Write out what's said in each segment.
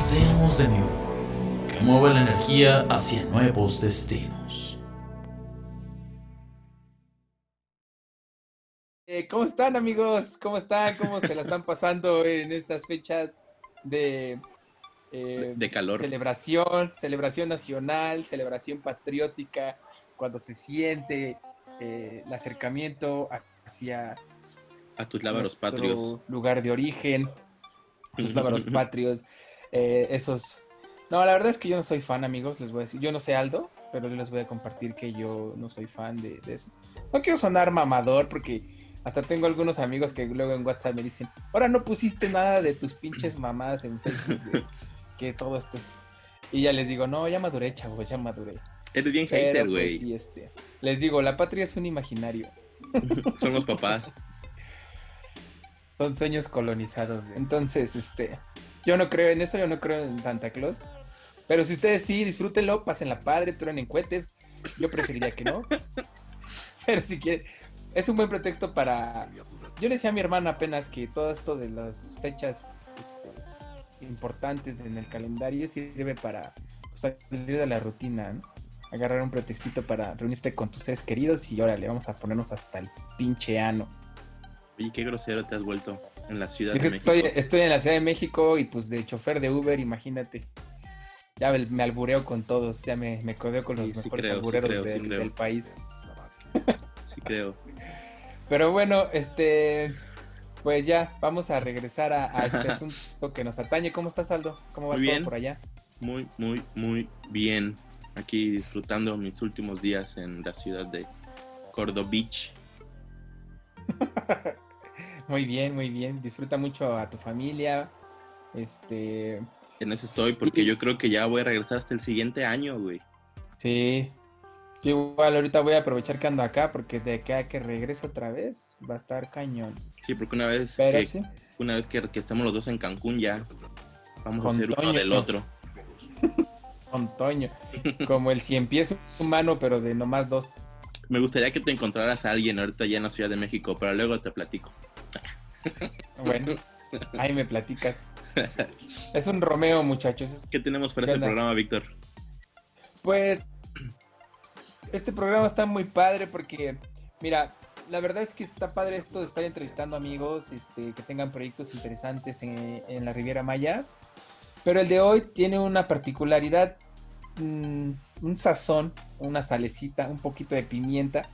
Seamos de nuevo, que mueva la energía hacia nuevos destinos. Eh, ¿Cómo están amigos? ¿Cómo están? ¿Cómo se la están pasando en estas fechas de, eh, de calor? Celebración, celebración nacional, celebración patriótica, cuando se siente eh, el acercamiento hacia a tus lábaros patrios. lugar de origen, tus lábaros patrios. Eh, esos... No, la verdad es que yo no soy fan, amigos, les voy a decir. Yo no sé Aldo, pero yo les voy a compartir que yo no soy fan de, eso. No quiero sonar mamador porque hasta tengo algunos amigos que luego en WhatsApp me dicen, ahora no pusiste nada de tus pinches mamadas en Facebook, que todo esto es... Y ya les digo, no, ya maduré, chavos, ya maduré. Eres bien hater, pues, güey. sí, este, les digo, la patria es un imaginario. Son los papás. Son sueños colonizados. Entonces, este, yo no creo en eso, yo no creo en Santa Claus. Pero si ustedes sí, disfrútenlo, pasen la padre, truenen cuetes. Yo preferiría que no. Pero si quieren, es un buen pretexto para. Yo le decía a mi hermana apenas que todo esto de las fechas este, importantes en el calendario sirve para pues, salir de la rutina, ¿no? Agarrar un pretextito para reunirte con tus seres queridos y órale, vamos a ponernos hasta el pinche ano. Oye, qué grosero te has vuelto en la Ciudad de México. Estoy, en la Ciudad de México y pues de chofer de Uber, imagínate. Ya me, albureo con todos, ya me, me codeo con los mejores albureros del, país. Sí creo. Pero bueno, este, pues ya, vamos a regresar a, este asunto que nos atañe. ¿Cómo estás, Aldo? ¿Cómo va todo por allá? Muy, muy, muy bien. Aquí disfrutando mis últimos días en la ciudad de Córdoba Beach. Muy bien, muy bien. Disfruta mucho a tu familia. Este. En eso estoy, porque yo creo que ya voy a regresar hasta el siguiente año, güey. Sí. Yo igual ahorita voy a aprovechar que ando acá, porque de acá que regrese otra vez va a estar cañón. Sí, porque una vez que, una vez que, estemos los dos en Cancún ya vamos a ser uno del otro. Con Toño. Como el cien pies humano, pero de nomás dos. Me gustaría que te encontraras a alguien ahorita ya en la Ciudad de México, pero luego te platico. Bueno, ahí me platicas. Es un Romeo, muchachos. ¿Qué tenemos para este programa, Víctor? Pues este programa está muy padre porque, mira, la verdad es que está padre esto de estar entrevistando amigos este, que tengan proyectos interesantes en, la Riviera Maya. Pero el de hoy tiene una particularidad, mm, un sazón, una salecita, un poquito de pimienta,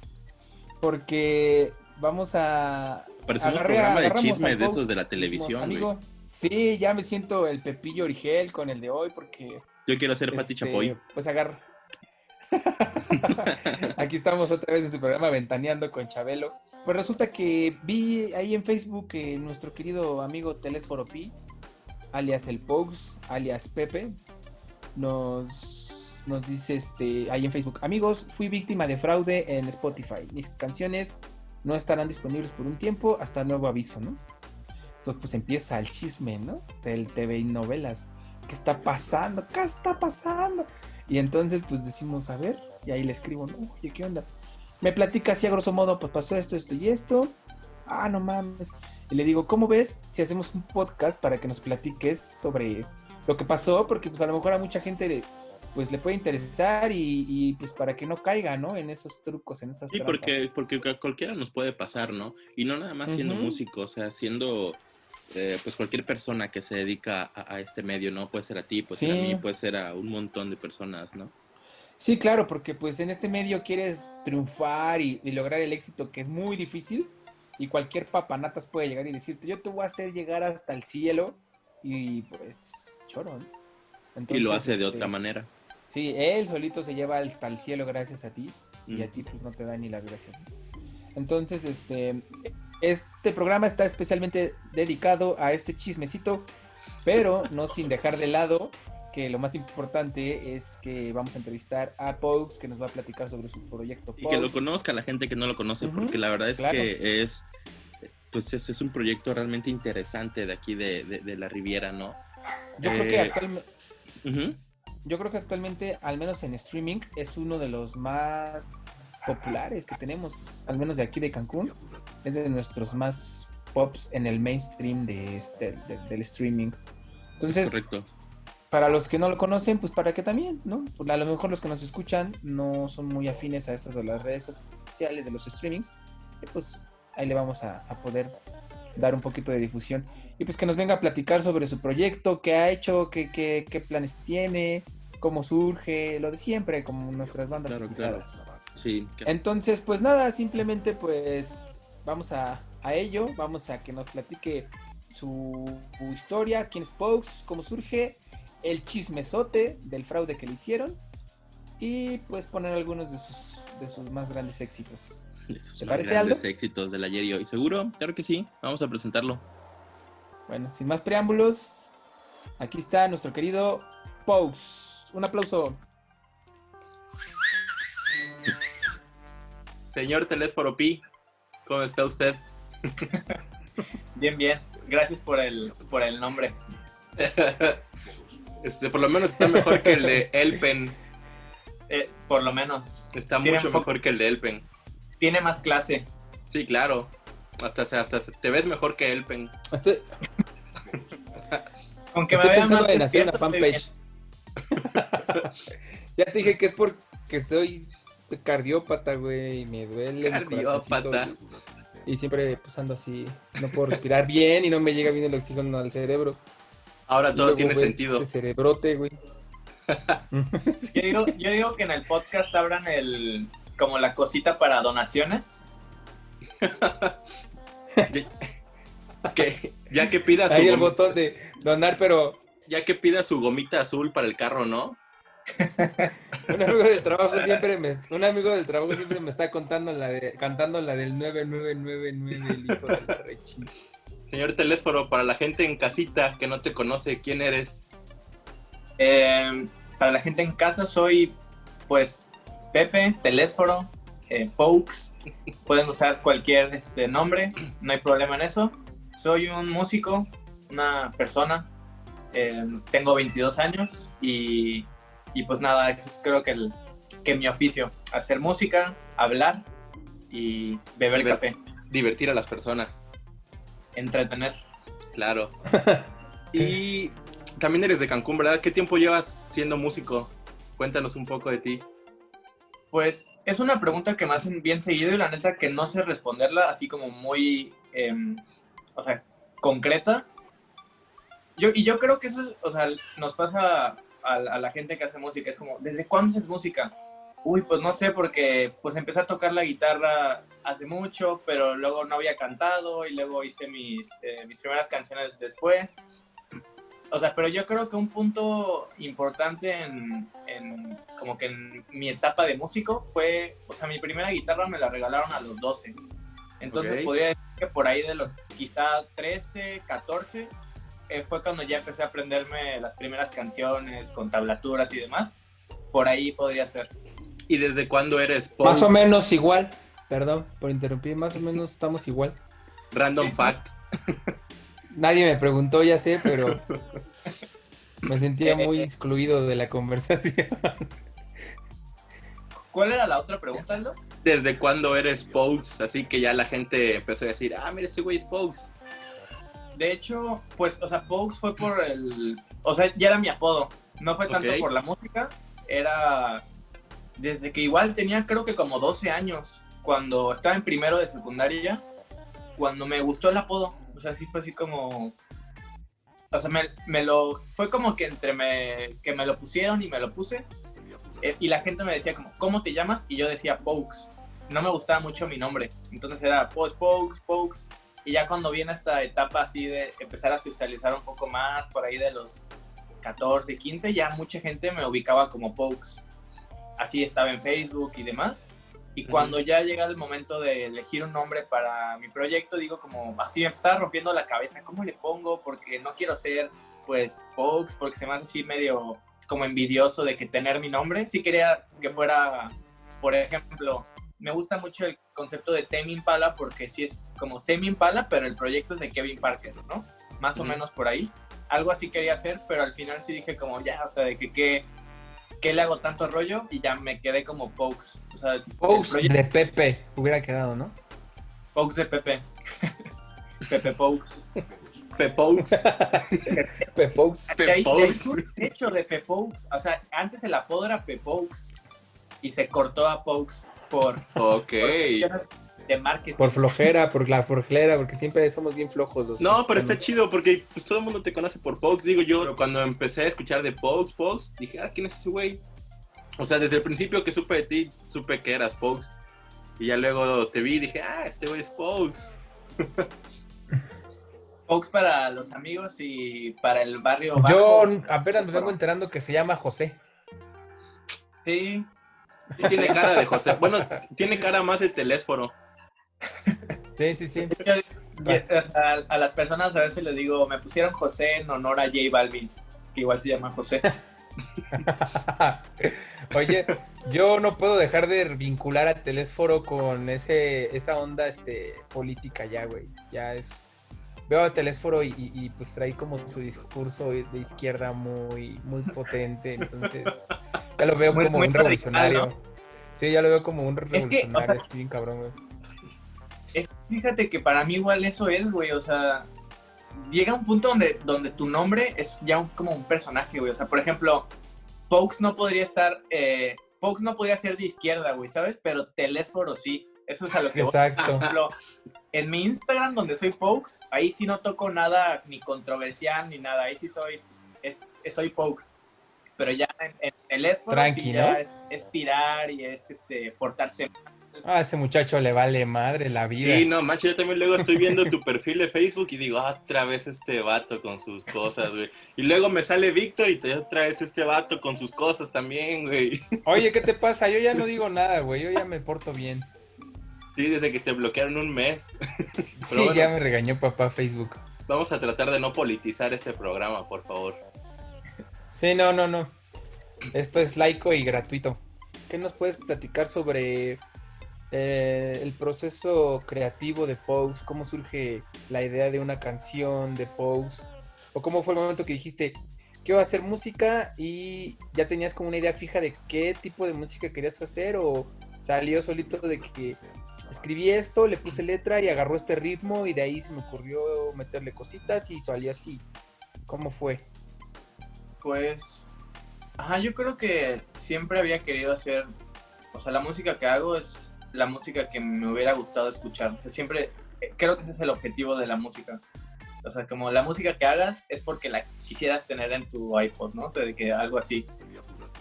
porque vamos a, Parece un programa de chisme de esos de la televisión, güey. Sí, ya me siento el Pepillo Origel con el de hoy porque... Yo quiero ser Pati este, Chapoy. Pues agarra. Aquí estamos otra vez en su programa Ventaneando con Chabelo. Pues resulta que vi ahí en Facebook que nuestro querido amigo Telesforo Pi, alias el Pogs, alias Pepe, nos, nos dice este, ahí en Facebook, amigos, fui víctima de fraude en Spotify. Mis canciones no estarán disponibles por un tiempo hasta nuevo aviso, ¿no? Entonces pues empieza el chisme, ¿no? Del TV y novelas. ¿Qué está pasando? ¿Qué está pasando? Y entonces pues decimos, a ver, y ahí le escribo, ¿no? Oye, ¿qué onda? Me platica así a grosso modo, pues pasó esto, esto y esto. Ah, no mames. Y le digo, ¿cómo ves si hacemos un podcast para que nos platiques sobre lo que pasó? Porque pues a lo mejor a mucha gente pues le puede interesar y, pues para que no caiga, ¿no? En esos trucos, en esas Sí, porque, porque cualquiera nos puede pasar, ¿no? Y no nada más siendo músico, o sea, siendo eh, pues cualquier persona que se dedica a, este medio, ¿no? Puede ser a ti, puede ser a mí, puede ser a un montón de personas, ¿no? Sí, claro, porque pues en este medio quieres triunfar y, lograr el éxito que es muy difícil y cualquier papanatas puede llegar y decirte, yo te voy a hacer llegar hasta el cielo y pues choro, ¿no? y lo hace de otra este, manera. Sí, él solito se lleva hasta el cielo gracias a ti y a ti pues no te da ni la gracia. Entonces, este, este programa está especialmente dedicado a este chismecito, pero no sin dejar de lado que lo más importante es que vamos a entrevistar a Pokes, que nos va a platicar sobre su proyecto. Y que lo conozca la gente que no lo conoce, porque la verdad es que es, pues es, es, un proyecto realmente interesante de aquí de, de, la Riviera, ¿no? Yo creo que eh, actualmente... Yo creo que actualmente, al menos en streaming, es uno de los más populares que tenemos, al menos de aquí de Cancún. Es de nuestros más pops en el mainstream de, este, del streaming. Entonces, Correcto para los que no lo conocen, pues para que también, ¿no? Pues a lo mejor los que nos escuchan no son muy afines a estas de las redes sociales, de los streamings, y pues ahí le vamos a, poder dar un poquito de difusión. Y pues que nos venga a platicar sobre su proyecto, qué ha hecho, qué, qué, qué planes tiene, cómo surge, lo de siempre, como nuestras bandas. Claro, Sí, Entonces, pues nada, simplemente pues vamos a, a ello, vamos a que nos platique su, su historia, quién es Pokes, cómo surge el chismesote del fraude que le hicieron y pues poner algunos de sus, de sus más grandes éxitos. ¿Te parece grandes éxitos del ayer y hoy. ¿Seguro? Claro que sí. Vamos a presentarlo. Bueno, sin más preámbulos, aquí está nuestro querido Pous. Un aplauso. Señor Telésforo Pi, ¿cómo está usted? bien, bien. Gracias por el, por el nombre. Este, por lo menos está mejor que el de Elpen. Eh, por lo menos. Está mucho mejor que el de Elpen. Tiene más clase. Sí, claro. Hasta, hasta te ves mejor que Elpen. Aunque me pensando en hacer una fanpage. ya te dije que es porque soy cardiópata, güey, y me duele. Cardiópata. Y siempre pues ando así, no puedo respirar bien y no me llega bien el oxígeno al cerebro. Ahora todo tiene sentido. Este cerebrote, güey. yo, digo, que en el podcast abran el como la cosita para donaciones. que, ya que pida su Ahí el botón de donar, pero. Ya que pida su gomita azul para el carro, ¿no? un amigo del trabajo siempre me, un amigo del trabajo siempre me está contando la de, cantando la del 9999 el hijo de la. Señor Telésforo, para la gente en casita que no te conoce, ¿quién eres? Eh, para la gente en casa soy, pues, Pepe, Telésforo, eh, Pokes. Pueden usar cualquier este, nombre, no hay problema en eso. Soy un músico, una persona. Eh, tengo 22 años y, pues nada, es creo que, el, que mi oficio, hacer música, hablar y beber café. Divertir a las personas entretener. Claro. y también eres de Cancún, ¿verdad? ¿Qué tiempo llevas siendo músico? Cuéntanos un poco de ti. Pues es una pregunta que me hacen bien seguido y la neta que no sé responderla así como muy, em, o sea, concreta. Yo, y yo creo que eso es, o sea, nos pasa a, a, la gente que hace música, es como, ¿desde cuándo haces música? Uy, pues no sé, porque pues empecé a tocar la guitarra hace mucho, pero luego no había cantado y luego hice mis, eh, mis primeras canciones después. O sea, pero yo creo que un punto importante en, en, como que en mi etapa de músico fue, o sea, mi primera guitarra me la regalaron a los 12. Entonces podría decir que por ahí de los quizá 13, 14, eh, fue cuando ya empecé a aprenderme las primeras canciones con tablaturas y demás. Por ahí podría ser. ¿Y desde cuándo eres post? Más o menos igual. Perdón por interrumpir, más o menos estamos igual. Random fact. Nadie me preguntó, ya sé, pero me sentía muy excluido de la conversación. ¿Cuál era la otra pregunta, Aldo? ¿Desde cuándo eres Pokes? Así que ya la gente empezó a decir, ah, mira, ese güey es Pokes. De hecho, pues, o sea, Pokes fue por el... O sea, ya era mi apodo. No fue tanto por la música, era desde que igual tenía creo que como 12 años, cuando estaba en primero de secundaria, cuando me gustó el apodo. O sea, sí fue así como... O sea, me, lo... Fue como que entre me... que me lo pusieron y me lo puse. Eh, y la gente me decía como, ¿cómo te llamas? Y yo decía Pokes. No me gustaba mucho mi nombre. Entonces era pues Pokes, Pokes. Y ya cuando viene esta etapa así de empezar a socializar un poco más, por ahí de los 14, 15, ya mucha gente me ubicaba como Pokes así estaba en Facebook y demás. Y cuando ya llega el momento de elegir un nombre para mi proyecto, digo como, así me está rompiendo la cabeza, ¿cómo le pongo? Porque no quiero ser, pues, Pokes, porque se me hace así medio como envidioso de que tener mi nombre. Sí quería que fuera, por ejemplo, me gusta mucho el concepto de Tame Impala porque sí es como Tame Impala, pero el proyecto es de Kevin Parker, ¿no? Más o menos por ahí. Algo así quería hacer, pero al final sí dije como ya, o sea, de que qué, qué le hago tanto rollo y ya me quedé como Pokes. O sea, Pokes de Pepe hubiera quedado, ¿no? Pokes de Pepe. Pepe Pokes. Pepokes. Pepokes. Pepokes. De hecho, de Pepokes. O sea, antes el apodo era Pepokes y se cortó a Pokes por, Ok. de marketing. Por flojera, por la flojera, porque siempre somos bien flojos los No, pero está chido porque pues, todo el mundo te conoce por Pokes. Digo yo, cuando empecé a escuchar de Pokes, Pokes, dije, ah, ¿quién es ese güey? O sea, desde el principio que supe de ti, supe que eras Pokes. Y ya luego te vi y dije, ah, este güey es Pokes. Pokes para los amigos y para el barrio. Yo apenas me vengo enterando que se llama José. Sí, tiene cara de José. Bueno, tiene cara más de teléfono. Sí, sí, sí. a, las personas a veces les digo, me pusieron José en honor a J Balvin, que igual se llama José. Oye, yo no puedo dejar de vincular a Telésforo con ese, esa onda este, política ya, güey. Ya es. Veo a Telésforo y, pues trae como su discurso de izquierda muy, muy potente. Entonces, ya lo veo como un revolucionario. Sí, ya lo veo como un revolucionario. Es que, bien cabrón, güey. Es, fíjate que para mí igual eso es, güey. O sea, llega un punto donde, donde tu nombre es ya como un personaje, güey. O sea, por ejemplo, Pokes no podría estar. Eh, Pokes no podría ser de izquierda, güey, ¿sabes? Pero Telésforo sí. Eso es a lo que Exacto. Por ejemplo, en mi Instagram, donde soy Pokes, ahí sí no toco nada ni controversial ni nada. Ahí sí soy, pues, es, soy Pokes pero ya en, el esfuerzo es, tirar y es este portarse Ah, ese muchacho le vale madre la vida. Sí, no, macho, yo también luego estoy viendo tu perfil de Facebook y digo, ah, otra vez este vato con sus cosas, güey. Y luego me sale Víctor y te otra vez este vato con sus cosas también, güey. Oye, ¿qué te pasa? Yo ya no digo nada, güey, yo ya me porto bien. Sí, desde que te bloquearon un mes. sí, ya me regañó papá Facebook. Vamos a tratar de no politizar ese programa, por favor. Sí, no, no, no. Esto es laico y gratuito. ¿Qué nos puedes platicar sobre eh, el proceso creativo de Pose? ¿Cómo surge la idea de una canción de Pose? ¿O cómo fue el momento que dijiste, quiero hacer música y ya tenías como una idea fija de qué tipo de música querías hacer? ¿O salió solito de que escribí esto, le puse letra y agarró este ritmo y de ahí se me ocurrió meterle cositas y salió así? ¿Cómo fue? Pues, ajá, yo creo que siempre había querido hacer, o sea, la música que hago es la música que me hubiera gustado escuchar. siempre, eh, creo que ese es el objetivo de la música. O sea, como la música que hagas es porque la quisieras tener en tu iPod, ¿no? O sea, de que algo así.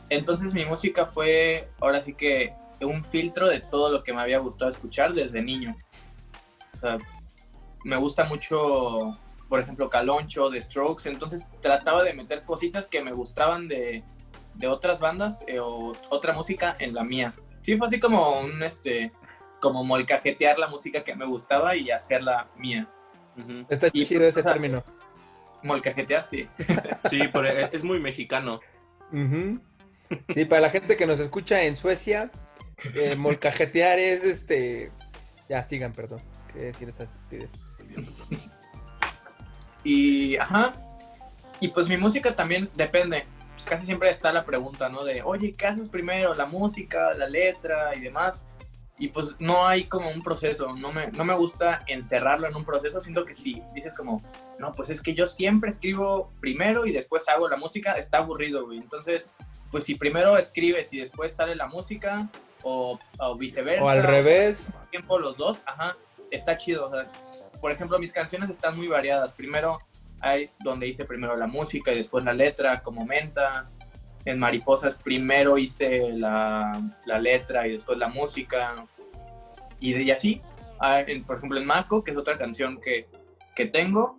Entonces mi música fue, ahora sí que, un filtro de todo lo que me había gustado escuchar desde niño. O sea, me gusta mucho por ejemplo, Caloncho, de Strokes, entonces trataba de meter cositas que me gustaban de, otras bandas eh, o otra música en la mía. Sí, fue así como un, este, como molcajetear la música que me gustaba y hacerla mía. Está chido ese término. Molcajetear, sí. Sí, pero es muy mexicano. Sí, para la gente que nos escucha en Suecia, eh, molcajetear es este... Ya, sigan, perdón. Quería decir esa estupidez. Y, ajá. Y pues mi música también depende. Casi siempre está la pregunta, ¿no? De, oye, ¿qué haces primero? La música, la letra y demás. Y pues no hay como un proceso. No me, no me gusta encerrarlo en un proceso. Siento que si dices como, no, pues es que yo siempre escribo primero y después hago la música, está aburrido, güey. Entonces, pues si primero escribes y después sale la música, o, viceversa. O al revés. tiempo los dos, ajá, está chido. O sea, por ejemplo, mis canciones están muy variadas. Primero hay donde hice primero la música y después la letra, como Menta. En Mariposas primero hice la, letra y después la música. Y, así. Ah, por ejemplo, en Mako, que es otra canción que, tengo,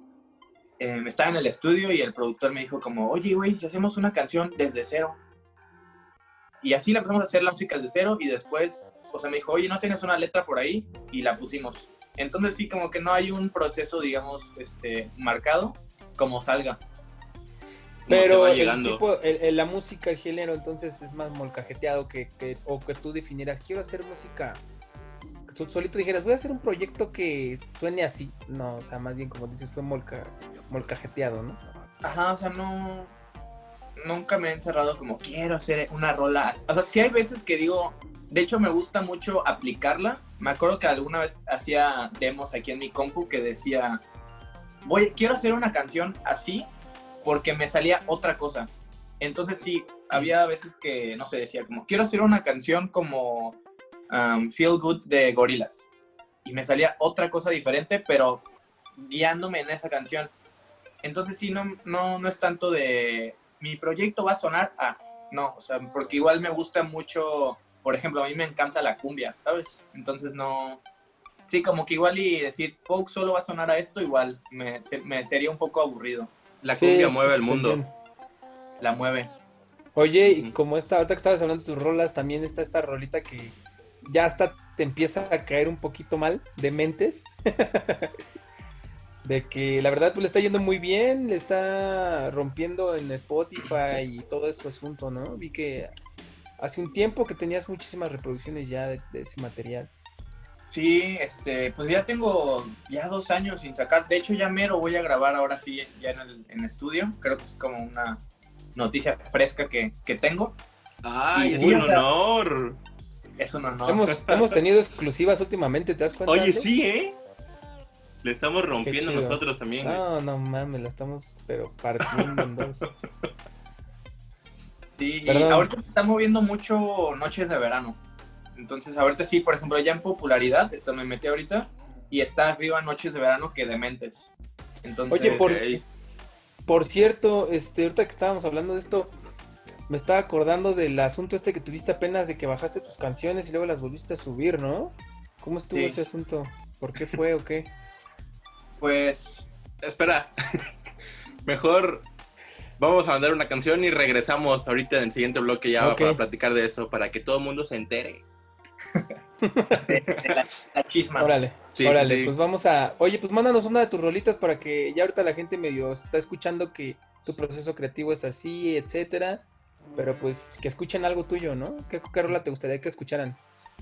eh, estaba en el estudio y el productor me dijo como, oye, güey, si hacemos una canción desde cero. Y así la empezamos a hacer la música desde cero y después, o sea, me dijo, oye, ¿no tienes una letra por ahí? Y la pusimos. Entonces sí, como que no hay un proceso, digamos, este, marcado como salga. Pero el tipo, la música, el género, entonces es más molcajeteado que, que, o que tú definieras, quiero hacer música, tú solito dijeras, voy a hacer un proyecto que suene así. No, o sea, más bien como dices, fue molca, molcajeteado, ¿no? Ajá, o sea, no, nunca me he encerrado como quiero hacer una rola. O sea, sí hay veces que digo, de hecho me gusta mucho aplicarla. Me acuerdo que alguna vez hacía demos aquí en mi compu que decía, voy, quiero hacer una canción así porque me salía otra cosa. Entonces sí, había veces que, no sé, decía como, quiero hacer una canción como um, Feel Good de Gorillaz. Y me salía otra cosa diferente, pero guiándome en esa canción. Entonces sí, no, no, no es tanto de mi proyecto va a sonar a, no, o sea, porque igual me gusta mucho, por ejemplo, a mí me encanta la cumbia, ¿sabes? Entonces no, sí, como que igual y decir, folk solo va a sonar a esto, igual me, me sería un poco aburrido. La cumbia mueve el mundo. La mueve. Oye, y como esta, ahorita que estabas hablando de tus rolas, también está esta rolita que ya hasta te empieza a caer un poquito mal de mentes. de que la verdad pues le está yendo muy bien, le está rompiendo en Spotify y todo ese asunto, ¿no? Vi que hace un tiempo que tenías muchísimas reproducciones ya de, ese material. Sí, este, pues ya tengo ya dos años sin sacar. De hecho, ya mero voy a grabar ahora sí, ya en el en estudio. Creo que es como una noticia fresca que, tengo. ¡Ay, es un honor! Es un honor. Hemos, hemos tenido exclusivas últimamente, ¿te das cuenta? Oye, sí, ¿eh? Le estamos rompiendo nosotros también. No, no mames, la estamos pero partiendo en dos. Sí, y ahorita se está moviendo mucho Noches de Verano. Entonces, ahorita sí, por ejemplo, ya en popularidad, esto me metí ahorita, y está arriba Noches de Verano que Dementes. Entonces, Oye, por, por cierto, este, ahorita que estábamos hablando de esto, me estaba acordando del asunto este que tuviste apenas de que bajaste tus canciones y luego las volviste a subir, ¿no? ¿Cómo estuvo ese asunto? ¿Por qué fue o qué? Pues, espera. Mejor vamos a mandar una canción y regresamos ahorita en el siguiente bloque ya para platicar de esto, para que todo el mundo se entere. la, chisma. Órale, órale, pues vamos a. Oye, pues mándanos una de tus rolitas para que ya ahorita la gente medio está escuchando que tu proceso creativo es así, etcétera. Pero pues que escuchen algo tuyo, ¿no? ¿Qué, qué rola te gustaría que escucharan?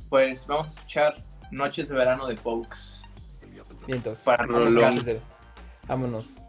Pues vamos a escuchar Noches de Verano de Pokes. Bien, entonces, para vámonos. chances.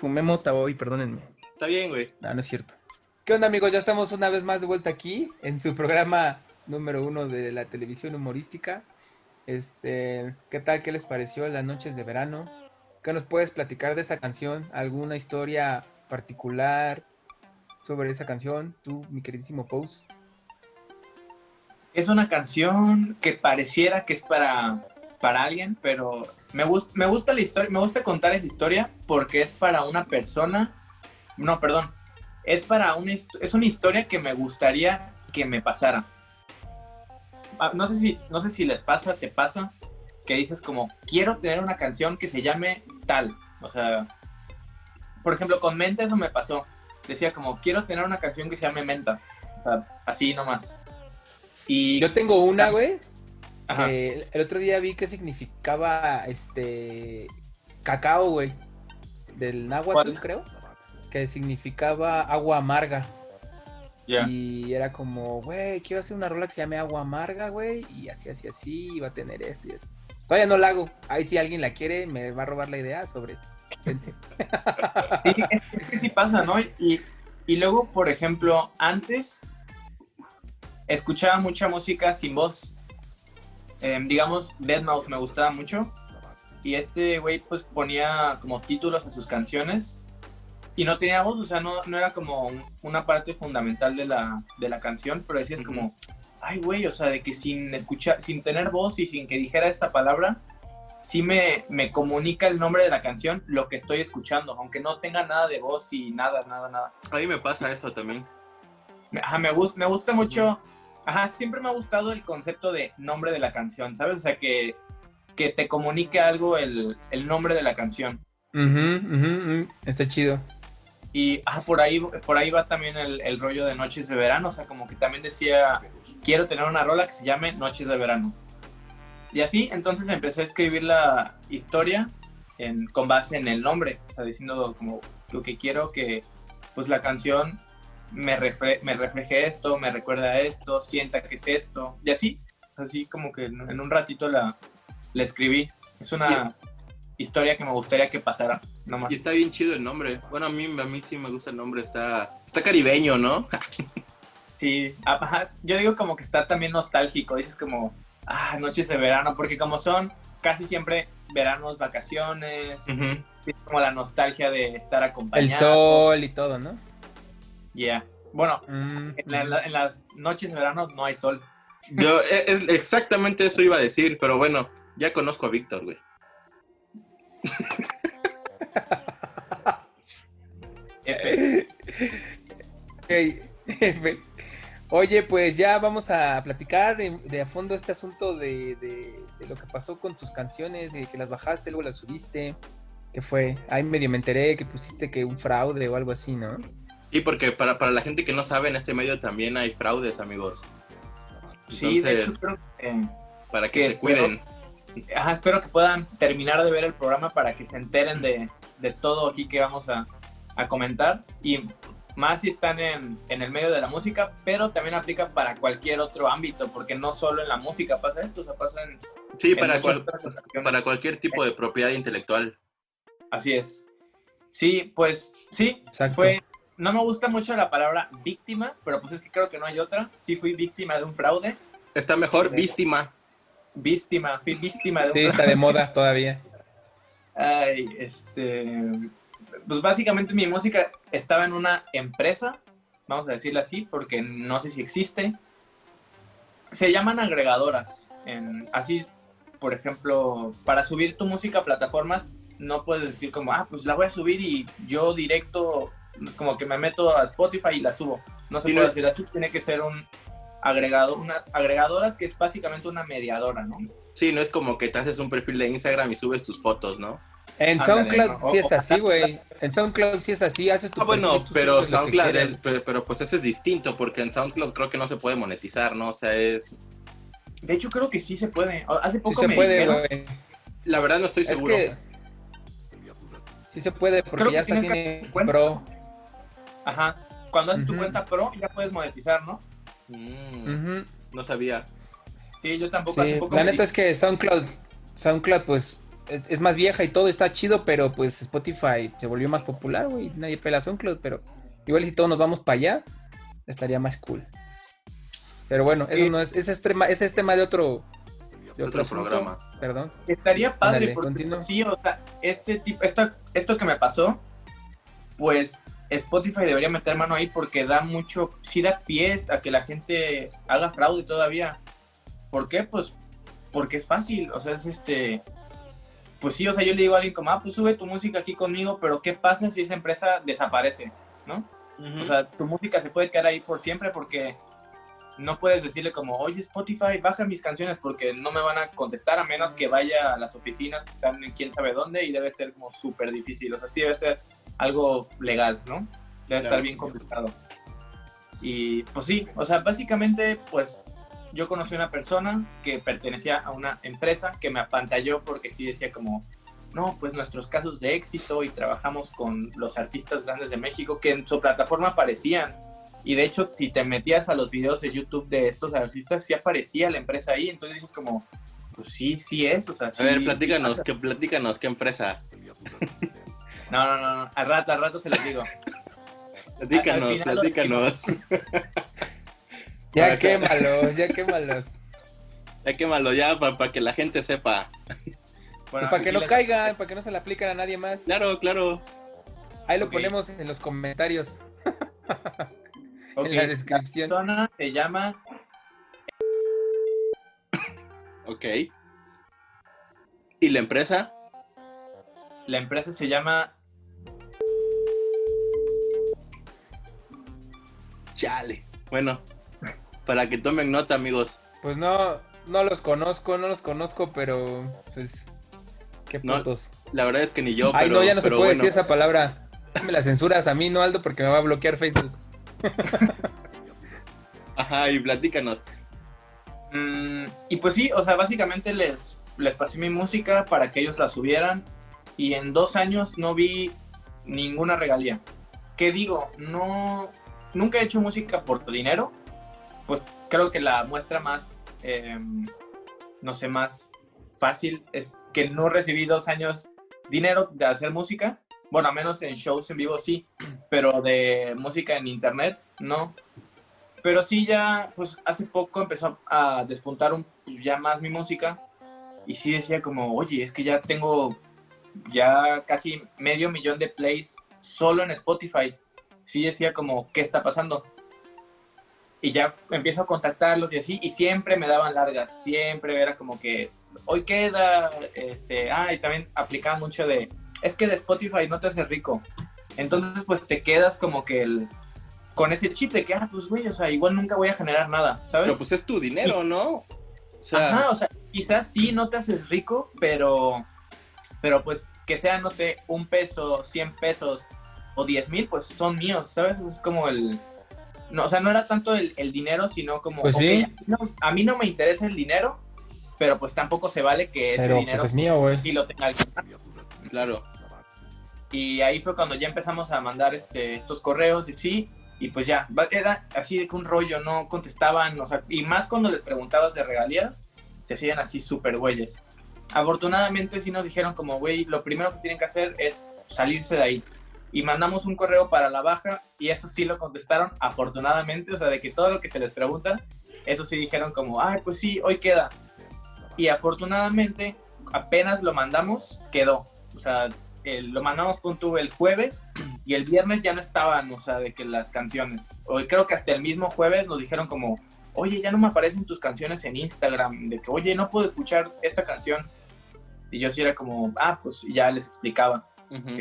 Fumé mota hoy, perdónenme. Está bien, güey. No, no es cierto. ¿Qué onda, amigos? Ya estamos una vez más de vuelta aquí en su programa número uno de la televisión humorística. Este, ¿qué tal? ¿Qué les pareció las noches de verano? ¿Qué nos puedes platicar de esa canción? ¿Alguna historia particular sobre esa canción? Tú, mi queridísimo Pose. Es una canción que pareciera que es para, para alguien, pero me, gusta me gusta la historia, me gusta contar esa historia porque es para una persona. No, perdón. Es para una es una historia que me gustaría que me pasara. Ah, no sé si no sé si les pasa, te pasa que dices como quiero tener una canción que se llame tal, o sea, por ejemplo, con Menta eso me pasó. Decía como quiero tener una canción que se llame Menta, o sea, así nomás. Y yo tengo una, güey. El otro día vi que significaba este cacao, güey. Del náhuatl, creo. Que significaba agua amarga. Y era como, güey, quiero hacer una rola que se llame agua amarga, güey. Y así, así, así, iba a tener esto y eso. Todavía no la hago. Ahí si alguien la quiere, me va a robar la idea sobre eso. sí, es, que sí pasa, ¿no? Y, y luego, por ejemplo, antes escuchaba mucha música sin voz. Em, digamos, Dead Mouse me gustaba mucho. Y este güey pues ponía como títulos a sus canciones. Y no tenía voz, o sea, no, no era como una parte fundamental de la, de la canción, pero decías como, ay güey, o sea, de que sin escuchar, sin tener voz y sin que dijera esa palabra, sí me, me comunica el nombre de la canción, lo que estoy escuchando, aunque no tenga nada de voz y nada, nada, nada. A mí me pasa eso también. Ajá, me, gusta, me gusta mucho Ajá, siempre me ha gustado el concepto de nombre de la canción, ¿sabes? O sea, que, que te comunique algo el, nombre de la canción. Está chido. Y ah, por, ahí, por ahí va también el, rollo de Noches de Verano, o sea, como que también decía, quiero tener una rola que se llame Noches de Verano. Y así, entonces empecé a escribir la historia en, con base en el nombre, o sea, diciendo como lo que quiero que pues la canción me, me refleje esto, me recuerda esto, sienta que es esto, y así, así como que en un ratito la, la escribí. Es una historia que me gustaría que pasara, Y está bien chido el nombre. Bueno, a mí, a mí sí me gusta el nombre, está, está caribeño, ¿no? sí, yo digo como que está también nostálgico, dices como, ah, noches de verano, porque como son casi siempre veranos, vacaciones, como la nostalgia de estar acompañado. El sol y todo, ¿no? Yeah. Bueno, mm, en, las noches de verano no hay sol. Yo e, exactamente eso iba a decir, pero bueno, ya conozco a Víctor, güey. Oye, pues ya vamos a platicar de, a fondo este asunto de, de, lo que pasó con tus canciones, de que las bajaste, luego las subiste. que fue? Ahí medio me enteré que pusiste que un fraude o algo así, ¿no? Sí, porque para, para la gente que no sabe, en este medio también hay fraudes, amigos. sí, de hecho creo que... Para que, se cuiden. Ajá, espero que puedan terminar de ver el programa para que se enteren de, de todo aquí que vamos a, a, comentar. Y más si están en, en, el medio de la música, pero también aplica para cualquier otro ámbito, porque no solo en la música pasa esto, o sea, pasa en... Sí, para, para cualquier tipo de propiedad intelectual. Así es. Sí, pues sí, fue no me gusta mucho la palabra víctima, pero pues es que creo que no hay otra. Sí fui víctima de un fraude. Está mejor víctima. Víctima, fui víctima de un Sí, está de moda todavía. Ay, este... Pues básicamente mi música estaba en una empresa, vamos a decirlo así, porque no sé si existe. Se llaman agregadoras. así, por ejemplo, para subir tu música a plataformas, no puedes decir como, ah, pues la voy a subir y yo directo como que me meto a Spotify y la subo. No se puede decir así, tiene que ser un agregado, una agregadoras que es básicamente una mediadora, ¿no? Sí, no es como que te haces un perfil de Instagram y subes tus fotos, ¿no? En SoundCloud sí es así, güey. En SoundCloud sí es así, haces tu Ah, bueno, pero SoundCloud es, pero, pues eso es distinto, porque en SoundCloud creo que no se puede monetizar, ¿no? O sea, es... De hecho, creo que sí se puede. Hace poco sí se puede, güey. La verdad no estoy seguro. Es que... Sí se puede, porque ya está tiene pro. Ajá. Cuando haces tu cuenta pro, ya puedes monetizar, ¿no? Mm, no sabía. Sí, yo tampoco. la neta es que SoundCloud, SoundCloud, pues es, más vieja y todo, está chido, pero pues Spotify se volvió más popular, güey. Nadie pela SoundCloud, pero igual si todos nos vamos para allá, estaría más cool. Pero bueno, eso no es, ese es tema, ese es tema de otro, de otro, programa. Perdón. Estaría padre porque sí, o sea, este tipo, esto, esto que me pasó, pues Spotify debería meter mano ahí porque da mucho, sí da pies a que la gente haga fraude todavía. ¿Por qué? Pues porque es fácil, o sea, es este, pues sí, o sea, yo le digo a alguien como, ah, pues sube tu música aquí conmigo, pero ¿qué pasa si esa empresa desaparece? ¿No? O sea, tu música se puede quedar ahí por siempre porque no puedes decirle como, oye Spotify, baja mis canciones porque no me van a contestar a menos que vaya a las oficinas que están en quién sabe dónde y debe ser como súper difícil. O sea, sí debe ser algo legal, ¿no? Debe estar bien complicado. Y pues sí, o sea, básicamente, pues yo conocí a una persona que pertenecía a una empresa que me apantalló porque sí decía como, no, pues nuestros casos de éxito y trabajamos con los artistas grandes de México que en su plataforma aparecían. Y de hecho, si te metías a los videos de YouTube de estos artistas, sí aparecía la empresa ahí. Entonces dices como, pues sí, sí es. O sea, a ver, platícanos, ¿qué, platícanos, ¿qué empresa? No, no, no, al rato, al rato se los digo. platícanos, platícanos. ya quémalos, ya quémalos. Ya quémalos, ya para que la gente sepa. Bueno, para que no caigan, para que no se le apliquen a nadie más. Claro, claro. Ahí lo ponemos en los comentarios. en la descripción. La persona se llama. Ok. ¿Y la empresa? La empresa se llama. Chale. Bueno, para que tomen nota, amigos. Pues no, no los conozco, no los conozco, pero pues qué puntos. la verdad es que ni yo. Ay, no, ya no se puede decir esa palabra. Me la censuras a mí, no Aldo, porque me va a bloquear Facebook. Ajá, y platícanos. Mm, y pues sí, o sea, básicamente les, les pasé mi música para que ellos la subieran y en dos años no vi ninguna regalía. ¿Qué digo? No, nunca he hecho música por dinero, pues creo que la muestra más, em, no sé, más fácil es que no recibí dos años dinero de hacer música. Bueno, a menos en shows en vivo sí, pero de música en internet no. Pero sí ya, pues hace poco empezó a despuntar un, pues, ya más mi música y sí decía como, oye, es que ya tengo ya casi medio millón de plays solo en Spotify. Sí decía como, ¿qué está pasando? Y ya empiezo a contactarlos y así, y siempre me daban largas, siempre era como que, hoy queda, este, ah, y también aplicaban mucho de, es que de Spotify no te hace rico. Entonces, pues te quedas como que el, con ese chip de que, ah, pues güey, o sea, igual nunca voy a generar nada, ¿sabes? Pero pues es tu dinero, ¿no? O sea... Ajá, o sea, quizás sí no te haces rico, pero, pero pues que sea, no sé, un peso, cien pesos o diez mil, pues son míos, ¿sabes? Es como el... No, o sea, no era tanto el, dinero, sino como... Pues sí. a mí no me interesa el dinero, pero pues tampoco se vale que ese pues, dinero... es mío, güey. Y lo tenga alguien. Claro. Y ahí fue cuando ya empezamos a mandar este, estos correos y sí, y pues ya, era así de que un rollo, no contestaban, o sea, y más cuando les preguntabas de regalías, se hacían así súper güeyes. Afortunadamente sí nos dijeron como, güey, lo primero que tienen que hacer es salirse de ahí. Y mandamos un correo para la baja y eso sí lo contestaron afortunadamente, o sea, de que todo lo que se les pregunta, eso sí dijeron como, ay, pues sí, hoy queda. Y afortunadamente apenas lo mandamos, quedó. O sea, lo mandamos punto el jueves y el viernes ya no estaban, o sea, de que las canciones. Hoy creo que hasta el mismo jueves nos dijeron como, oye, ya no me aparecen tus canciones en Instagram, de que, oye, no puedo escuchar esta canción. Y yo sí era como, ah, pues ya les explicaba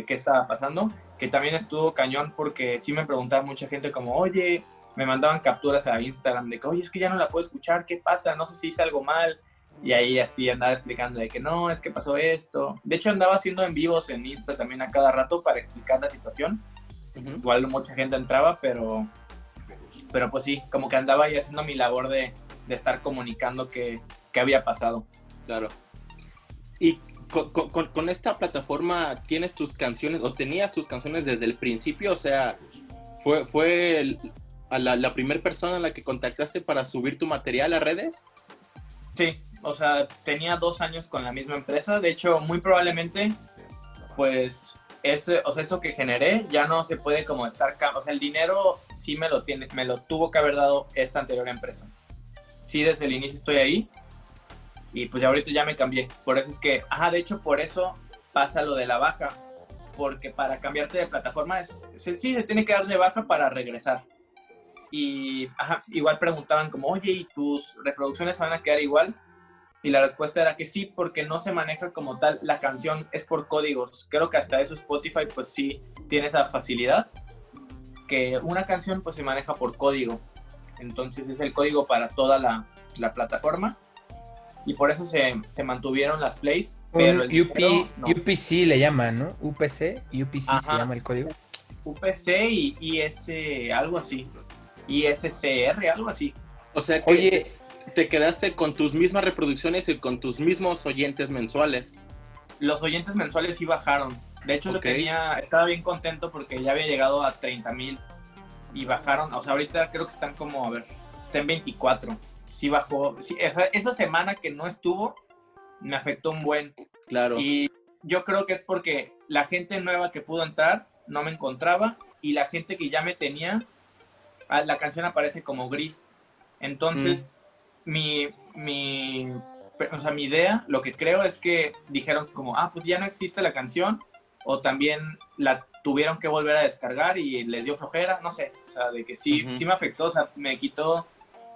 qué estaba pasando, que también estuvo cañón porque sí me preguntaba mucha gente como, oye, me mandaban capturas a Instagram de que, oye, es que ya no la puedo escuchar, ¿qué pasa? No sé si hice algo mal. Y ahí así andaba explicando de que no, es que pasó esto. De hecho andaba haciendo en vivos en Insta también a cada rato para explicar la situación. Igual mucha gente entraba, pero, pero pues sí, como que andaba ahí haciendo mi labor de, de estar comunicando qué, qué, había pasado. Claro. Y con, esta plataforma tienes tus canciones o tenías tus canciones desde el principio, o sea, fue, fue la primera persona a la que contactaste para subir tu material a redes. Sí, o sea, tenía dos años con la misma empresa. De hecho, muy probablemente, pues, ese, o sea, eso que generé ya no se puede como estar, o sea, el dinero sí me lo tiene, me lo tuvo que haber dado esta anterior empresa. Sí, desde el inicio estoy ahí y pues ya ahorita ya me cambié. Por eso es que, ajá, de hecho, por eso pasa lo de la baja, porque para cambiarte de plataforma es, sí, se tiene que dar de baja para regresar. Y ajá, igual preguntaban como, oye, ¿y tus reproducciones van a quedar igual? Y la respuesta era que sí, porque no se maneja como tal, la canción es por códigos. Creo que hasta eso Spotify pues sí tiene esa facilidad, que una canción pues se maneja por código. Entonces es el código para toda la, la plataforma. Y por eso se, se mantuvieron las plays. Pero el UPC le llaman, ¿no? UPC, UPC se llama el código. UPC y IS, algo así. ISCR, algo así. O sea que, Oye, te quedaste con tus mismas reproducciones y con tus mismos oyentes mensuales. Los oyentes mensuales sí bajaron. De hecho, lo tenía, estaba bien contento porque ya había llegado a 30 mil y bajaron. O sea, ahorita creo que están como, a ver, está en 24. Sí bajó. Sí, esa, esa semana que no estuvo, me afectó un buen. Claro. Y yo creo que es porque la gente nueva que pudo entrar no me encontraba y la gente que ya me tenía, ah, la canción aparece como gris. Entonces, mm mi, mi, o sea, mi idea, lo que creo es que dijeron como, ah, pues ya no existe la canción, o también la tuvieron que volver a descargar y les dio flojera, no sé, o sea, de que sí, sí me afectó, o sea, me quitó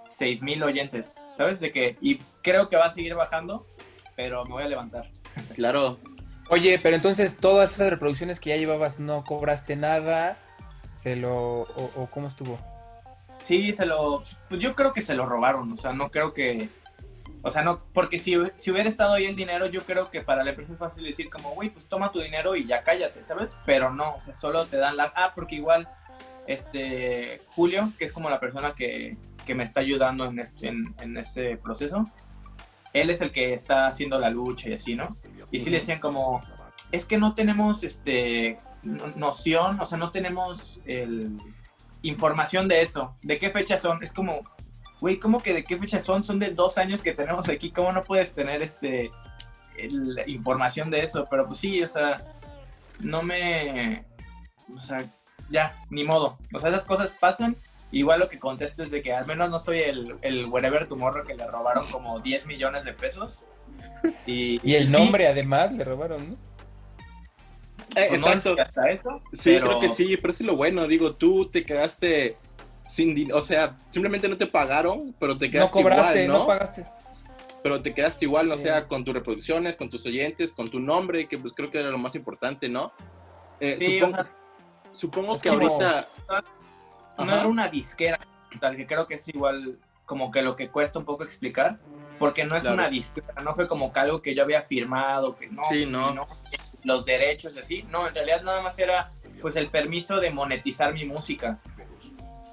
6000 oyentes, ¿sabes? De que, y creo que va a seguir bajando, pero me voy a levantar. Claro. Oye, pero entonces todas esas reproducciones que ya llevabas no cobraste nada, se lo, o, o cómo estuvo? Sí, se lo. Pues yo creo que se lo robaron. O sea, no creo que. O sea, no. Porque si, si hubiera estado ahí el dinero, yo creo que para la empresa es fácil decir, como, güey, pues toma tu dinero y ya cállate, ¿sabes? Pero no, o sea, solo te dan la. Ah, porque igual, este. Julio, que es como la persona que, que me está ayudando en este, en, en este proceso, él es el que está haciendo la lucha y así, ¿no? Y sí le decían, como, es que no tenemos este noción, o sea, no tenemos el información de eso. ¿De qué fecha son? Es como, güey, ¿cómo que de qué fecha son? Son de dos años que tenemos aquí. ¿Cómo no puedes tener este información de eso? Pero pues sí, o sea, no me. O sea, ya, ni modo. O sea, esas cosas pasan. Igual lo que contesto es de que al menos no soy el, el Wherever Tomorrow que le robaron como 10 millones de pesos. Y, y el nombre además le robaron, ¿no? Eh, exacto. sí, creo que sí, pero es lo bueno. Digo, tú te quedaste sin dinero, o sea, simplemente no te pagaron, pero te quedaste no cobraste, igual, ¿no? pagaste. Pero te quedaste igual, no sea, con tus reproducciones, con tus oyentes, con tu nombre, que pues creo que era lo más importante, ¿no? Eh, supongo, supongo que ahorita... No era una disquera, tal que creo que es igual como que lo que cuesta un poco explicar, porque no es una disquera, no fue como que algo que yo había firmado, que no, sí, no. no los derechos y así. No, en realidad nada más era pues el permiso de monetizar mi música.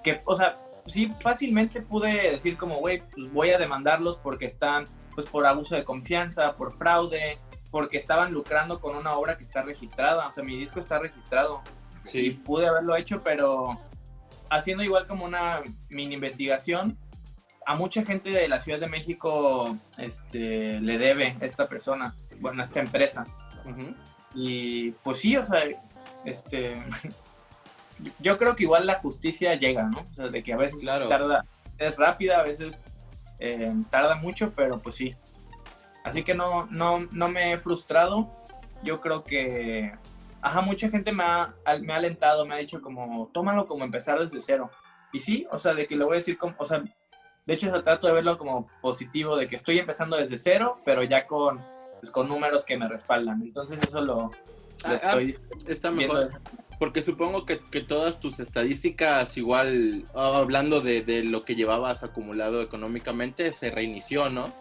Que, o sea, sí fácilmente pude decir como, güey, pues voy a demandarlos porque están, pues por abuso de confianza, por fraude, porque estaban lucrando con una obra que está registrada. O sea, mi disco está registrado. Sí. Y pude haberlo hecho, pero haciendo igual como una mini investigación, a mucha gente de la Ciudad de México este, le debe esta persona, bueno, esta empresa. Y pues sí, o sea, este, yo creo que igual la justicia llega, ¿no? O sea, de que a veces tarda, es rápida, a veces eh, tarda mucho, pero pues sí. Así que no, no, no me he frustrado. Yo creo que, ajá, mucha gente me ha, me ha alentado, me ha dicho como, tómalo como empezar desde cero. Y sí, o sea, de que le voy a decir como, o sea, de hecho trato de verlo como positivo, de que estoy empezando desde cero, pero ya con pues, con números que me respaldan. Entonces eso lo, ah, estoy ah, está mejor. Porque supongo que, todas tus estadísticas, igual ah, hablando de, lo que llevabas acumulado económicamente, se reinició, ¿no?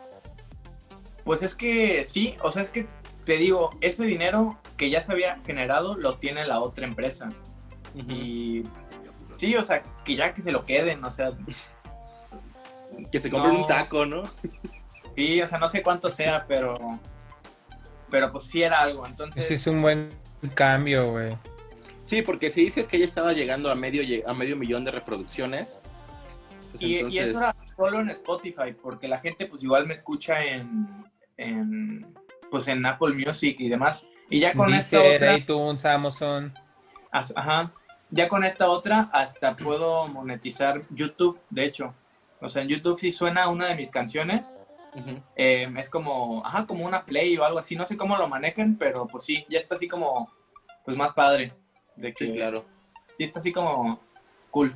Pues es que sí, o sea, es que te digo, ese dinero que ya se había generado lo tiene la otra empresa. Y sí, o sea, que ya que se lo queden, o sea. que se compren un taco, ¿no? Sí, o sea, no sé cuánto sea, pero pero pues sí era algo, entonces... Sí, es un buen cambio, güey. Sí, porque si dices que ya estaba llegando a medio, a medio millón de reproducciones. Pues y, eso era solo en Spotify, porque la gente pues igual me escucha en, en pues en Apple Music y demás. Y ya con esta otra, iTunes, Amazon. Ajá. Ya con esta otra hasta puedo monetizar YouTube, de hecho. O sea, en YouTube sí suena una de mis canciones. Em, es como, ajá, como una play o algo así. No sé cómo lo manejen, pero pues sí, ya está así como, pues más padre. De que, Sí, claro. Sí, está así como cool.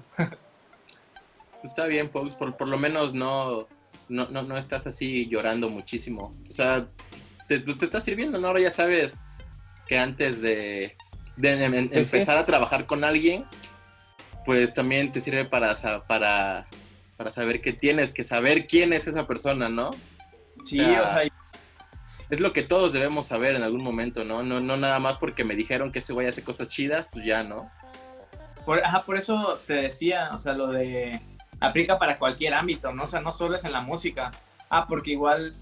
Está bien, Pogs, por, por lo menos no, no, no, no estás así llorando muchísimo. O sea, te, pues te está sirviendo, ¿no? Ahora ya sabes que antes de, de em- em- sí. empezar a trabajar con alguien, pues también te sirve para, para, para saber que tienes que saber quién es esa persona, ¿no? Sí, sea, o sea, Es lo que todos debemos saber en algún momento, ¿no? No, no nada más porque me dijeron que ese güey hace cosas chidas, pues ya, ¿no? Por, ajá, por eso te decía, o sea, lo de aplica para cualquier ámbito, ¿no? O sea, no solo es en la música. Ah, porque igual,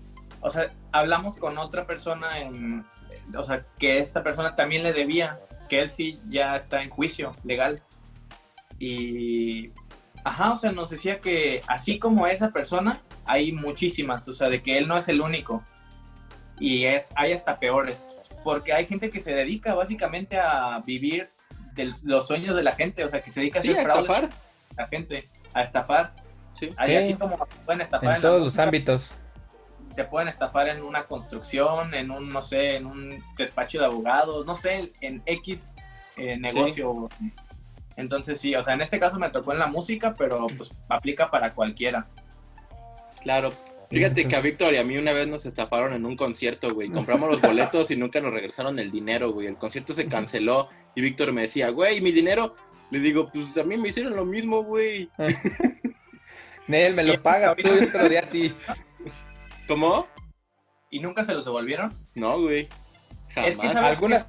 o sea, hablamos con otra persona en, o sea, que esta persona también le debía, que él sí ya está en juicio legal. Y, ajá, o sea, nos decía que así como esa persona, hay muchísimas, o sea, de que él no es el único. Y es, hay hasta peores, porque hay gente que se dedica básicamente a vivir de los sueños de la gente, o sea, que se dedica a Sí, hacer a fraude estafar. a la gente, a estafar. Sí. Ahí Sí. así como pueden estafar En la todos los ámbitos. Te pueden estafar en una construcción, en un, no sé, en un despacho de abogados, no sé, en X eh, negocio. Entonces sí, o sea, en este caso me tocó en la música, pero pues aplica para cualquiera. Claro. Fíjate que a Víctor y a mí una vez nos estafaron en un concierto, güey. Compramos los boletos y nunca nos regresaron el dinero, güey. El concierto se canceló y Víctor me decía, güey, mi dinero. Le digo, pues a mí me hicieron lo mismo, güey. Nel, me lo pagas tú, yo te lo di a ti. ¿Cómo? ¿Y nunca se los devolvieron? No, güey. Jamás. Es que, ¿sabes Algunas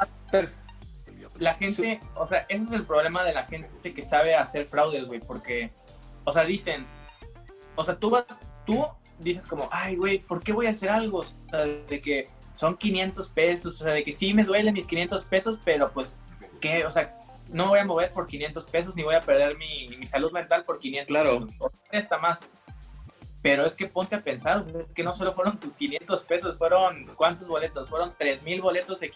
la gente, o sea, ese es el problema de la gente que sabe hacer fraudes, güey, porque, o sea, dicen, o sea, tú vas, tú dices como, ay, güey, ¿por qué voy a hacer algo? O sea, de que son 500 pesos, o sea, de que sí me duelen mis 500 pesos, pero pues, ¿qué? O sea, no me voy a mover por 500 pesos, ni voy a perder mi, mi salud mental por 500 Claro. pesos. O Esta más. Pero es que ponte a pensar, es que no solo fueron tus 500 pesos, fueron, ¿cuántos boletos? Fueron 3000 boletos de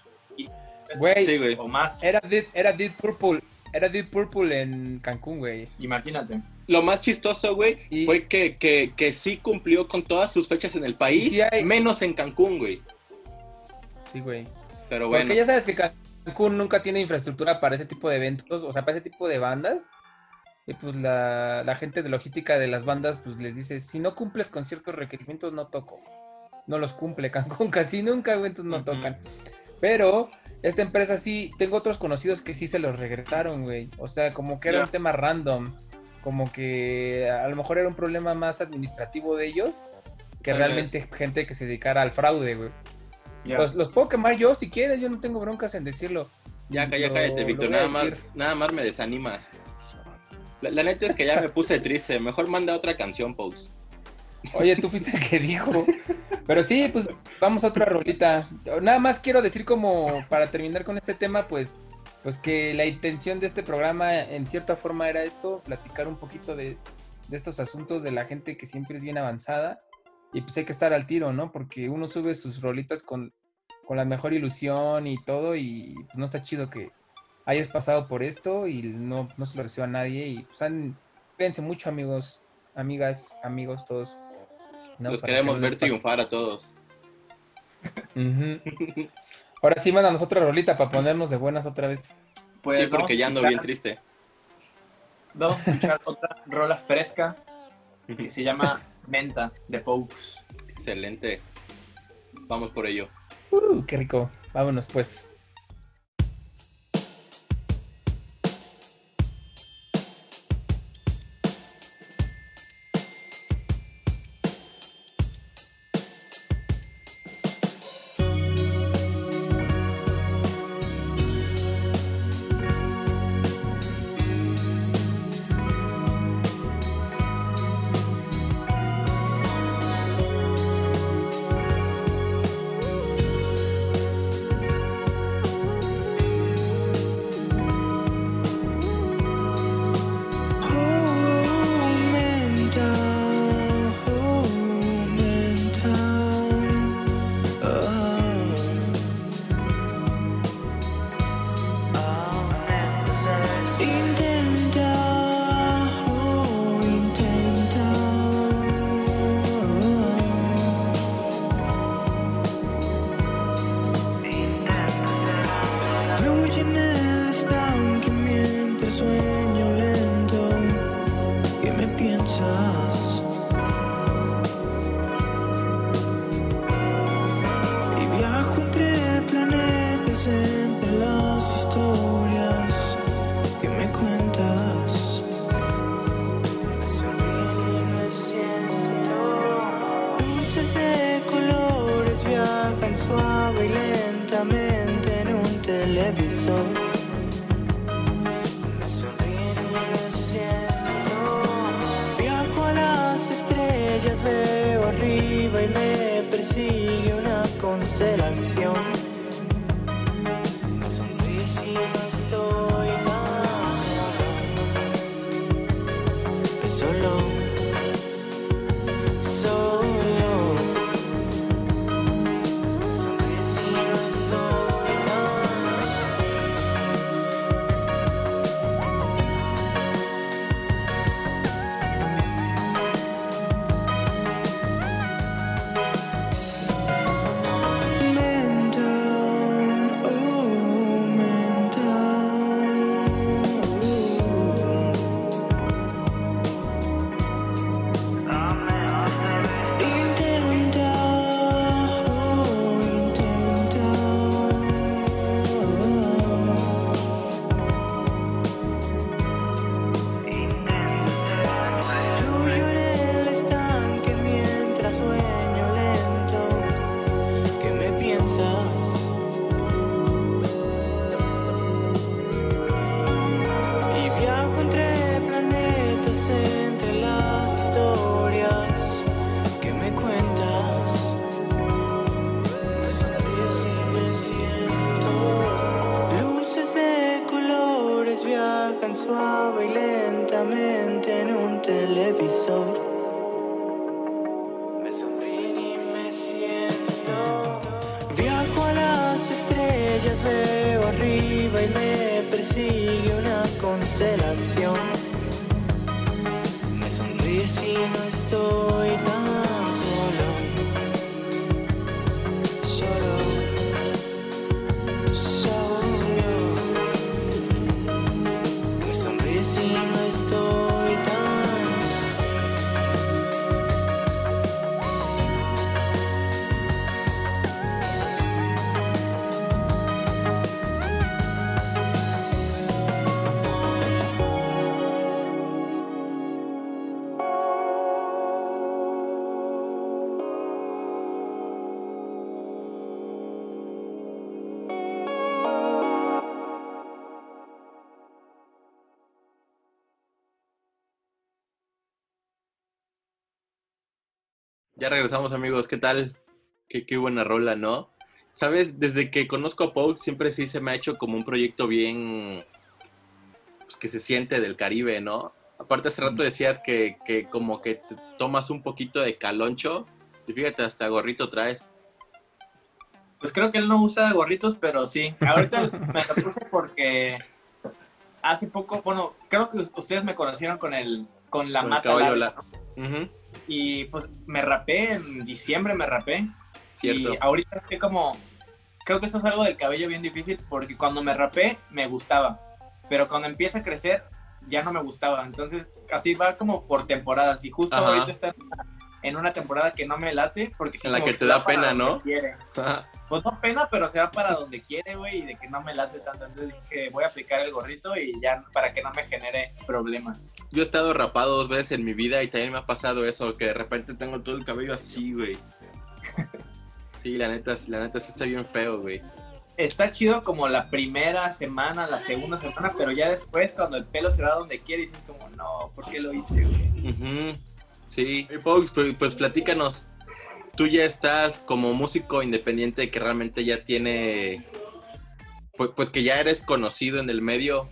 Güey, Sí, güey. o más. era Deep, era Deep Purple. Era Deep Purple en Cancún, güey. Imagínate. Lo más chistoso, güey, Y- fue que, que, que sí cumplió con todas sus fechas en el país, Y sí hay- menos en Cancún, güey. Sí, güey. Pero bueno, Porque ya sabes que Cancún nunca tiene infraestructura para ese tipo de eventos, o sea, para ese tipo de bandas. Y pues la, la gente de logística de las bandas pues les dice, si no cumples con ciertos requerimientos no toco. No los cumple Cancún casi nunca, güey, entonces no tocan. Pero esta empresa sí, tengo otros conocidos que sí se los regresaron, güey. O sea, como que era un tema random. Como que a lo mejor era un problema más administrativo de ellos que Tal realmente gente que se dedicara al fraude, güey. Los, los puedo quemar yo si quieres, yo no tengo broncas en decirlo. ya, ya cállate, Víctor, nada más, nada más me desanimas. La, neta es que ya me puse triste, mejor manda otra canción, Pose. Oye, tú fuiste el que dijo. Pero sí, pues vamos a otra rolita. Nada más quiero decir como para terminar con este tema, pues, pues que la intención de este programa en cierta forma era esto, platicar un poquito de, de estos asuntos de la gente que siempre es bien avanzada. Y pues hay que estar al tiro, ¿no? Porque uno sube sus rolitas con, con la mejor ilusión y todo, y pues, no está chido que hayas pasado por esto y no, no se lo reciba a nadie. Y pues han, cuídense mucho, amigos, amigas, amigos, todos. ¿no? Los Para que queremos no ver triunfar a todos. Ahora sí, mándanos otra rolita para ponernos de buenas otra vez. Pues sí, porque ya ando escuchar- bien triste. Vamos a escuchar otra rola fresca que se llama Menta de Pokes. Excelente. Vamos por ello. Uh, qué rico. Vámonos pues. Constelación. Me sonríe seen. Ya regresamos, amigos. ¿Qué tal? Qué, qué buena rola, ¿no? Sabes, desde que conozco a Pogue, siempre sí se me ha hecho como un proyecto bien. Pues que se siente del Caribe, ¿no? Aparte, hace rato decías que, que como que te tomas un poquito de caloncho. Y fíjate, hasta gorrito traes. Pues creo que él no usa gorritos, pero sí. Ahorita me lo puse porque hace poco, bueno, creo que ustedes me conocieron con el con la Con el mata caballo larga, la- Ujú, y pues me rapé en diciembre me rapé. Cierto. y ahorita estoy como creo que eso es algo del cabello bien difícil porque cuando me rapé me gustaba, pero cuando empieza a crecer ya no me gustaba, entonces así va como por temporadas. Y justo Ajá. ahorita está en una, temporada que no me late porque En la que te da pena, ¿no? quiere. Pues no pena, pero se va para donde quiere, güey, y de que no me late tanto. Entonces dije, voy a aplicar el gorrito y ya para que no me genere problemas. Yo he estado rapado dos veces en mi vida y también me ha pasado eso, que de repente tengo todo el cabello así, güey. Sí, la neta, la neta sí está bien feo, güey. Está chido como la primera semana, la segunda semana, pero ya después cuando el pelo se va donde quiere, dicen como, no, ¿por qué lo hice, güey? Ujú, Sí, Pogs, pues, pues platícanos. Tú ya estás como músico independiente que realmente ya tiene, pues, pues que ya eres conocido en el medio.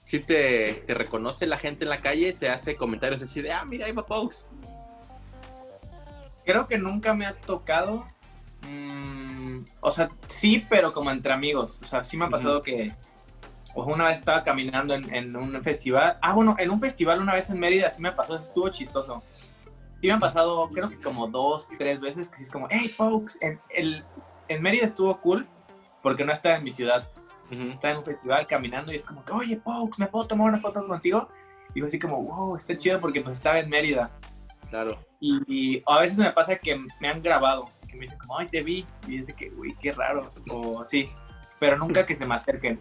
¿Sí te, te reconoce la gente en la calle? ¿Te hace comentarios así de, ah, mira, ahí va Pogs? Creo que nunca me ha tocado. mm, o sea, sí, pero como entre amigos. O sea, sí me ha pasado que. O una vez estaba caminando en, en un festival. Ah, bueno, en un festival una vez en Mérida sí me pasó, estuvo chistoso. Sí me han pasado, creo que como dos, tres veces, que sí es como, hey, folks, en, el, en Mérida estuvo cool porque no estaba en mi ciudad. Ujú, Estaba en un festival caminando y es como, oye, folks, ¿me puedo tomar una foto contigo? Y yo así como, wow, está chido porque pues estaba en Mérida. claro. Y, y a veces me pasa que me han grabado, que me dicen como, ay, te vi. Y dice que, uy, qué raro. O sí, pero nunca que se me acerquen.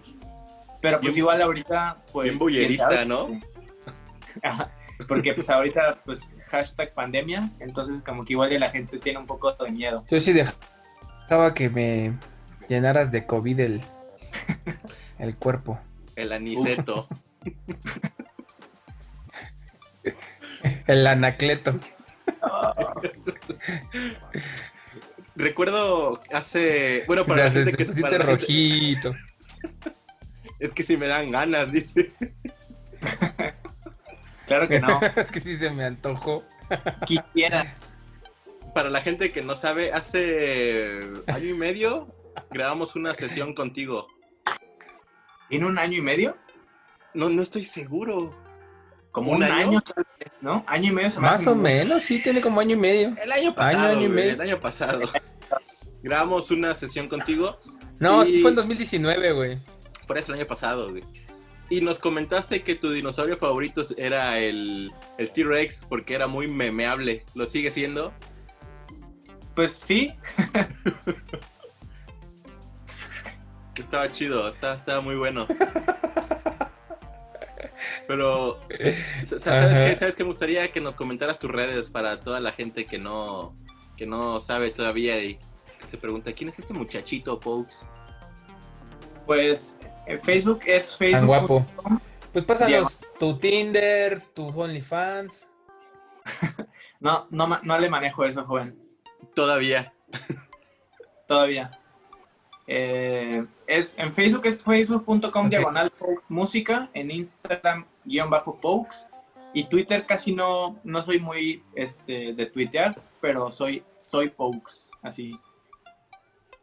Pero pues Bien- igual ahorita, pues... bien sabe. ¿no? Ajá, Porque pues ahorita, pues, hashtag pandemia, entonces como que igual ya la gente tiene un poco de miedo. Yo sí, de Estaba que me llenaras de COVID el, el cuerpo. El aniceto. el anacleto. Recuerdo hace. Bueno, para la gente se que. pusiste para la gente- rojito. Es que si me dan ganas, dice. Claro que no. es que sí se me antojó. Quisieras. Para la gente que no sabe, hace año y medio grabamos una sesión contigo. ¿Tiene un año y medio? No, no estoy seguro. Como ¿Un un, año? año? tal vez, ¿no? Año y medio se me Más o menos, sí, tiene como año y medio. El año pasado. Año, año y medio. el año pasado. grabamos una sesión contigo. No, Y- sí fue en 2019, güey. Por eso el año pasado, güey. Y nos comentaste que tu dinosaurio favorito era el, el T-Rex porque era muy memeable. ¿Lo sigue siendo? Pues sí. Estaba chido, estaba, estaba muy bueno. Pero, sa- ¿sabes qué? ¿sabes qué? Me gustaría que nos comentaras tus redes para toda la gente que no, que no sabe todavía y que se pregunta, ¿quién es este muchachito, Pokes? Pues en Facebook es Facebook. Tan guapo. Pues pásanos tu Tinder, tu OnlyFans. No, no, no le manejo eso, joven. Todavía. Todavía. Eh, es, en Facebook es facebook.com Ok. diagonal música, en Instagram guion bajo pokes y Twitter casi no, no soy muy este, de tuitear, pero soy, soy pokes, así.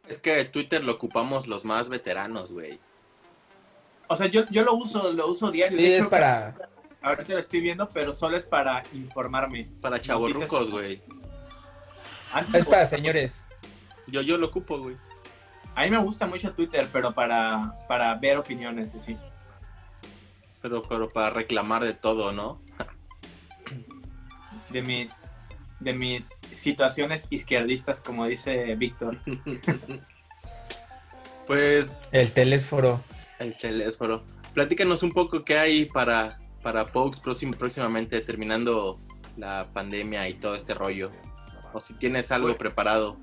Es que Twitter lo ocupamos los más veteranos, güey. O sea, yo, yo lo uso, lo uso diario. Sí, de es hecho, para. Ahorita lo estoy viendo, pero solo es para informarme. Para chavorrucos, güey. Es para señores. Yo, yo lo ocupo, güey. A mí me gusta mucho Twitter, pero para, para ver opiniones, así. Pero, pero para reclamar de todo, ¿no? De mis, de mis situaciones izquierdistas, como dice Víctor. Pues El telésforo. el teléfono. Platícanos un poco qué hay para, para Pokes próxim- próximamente, terminando la pandemia y todo este rollo. O si tienes algo Pues- preparado.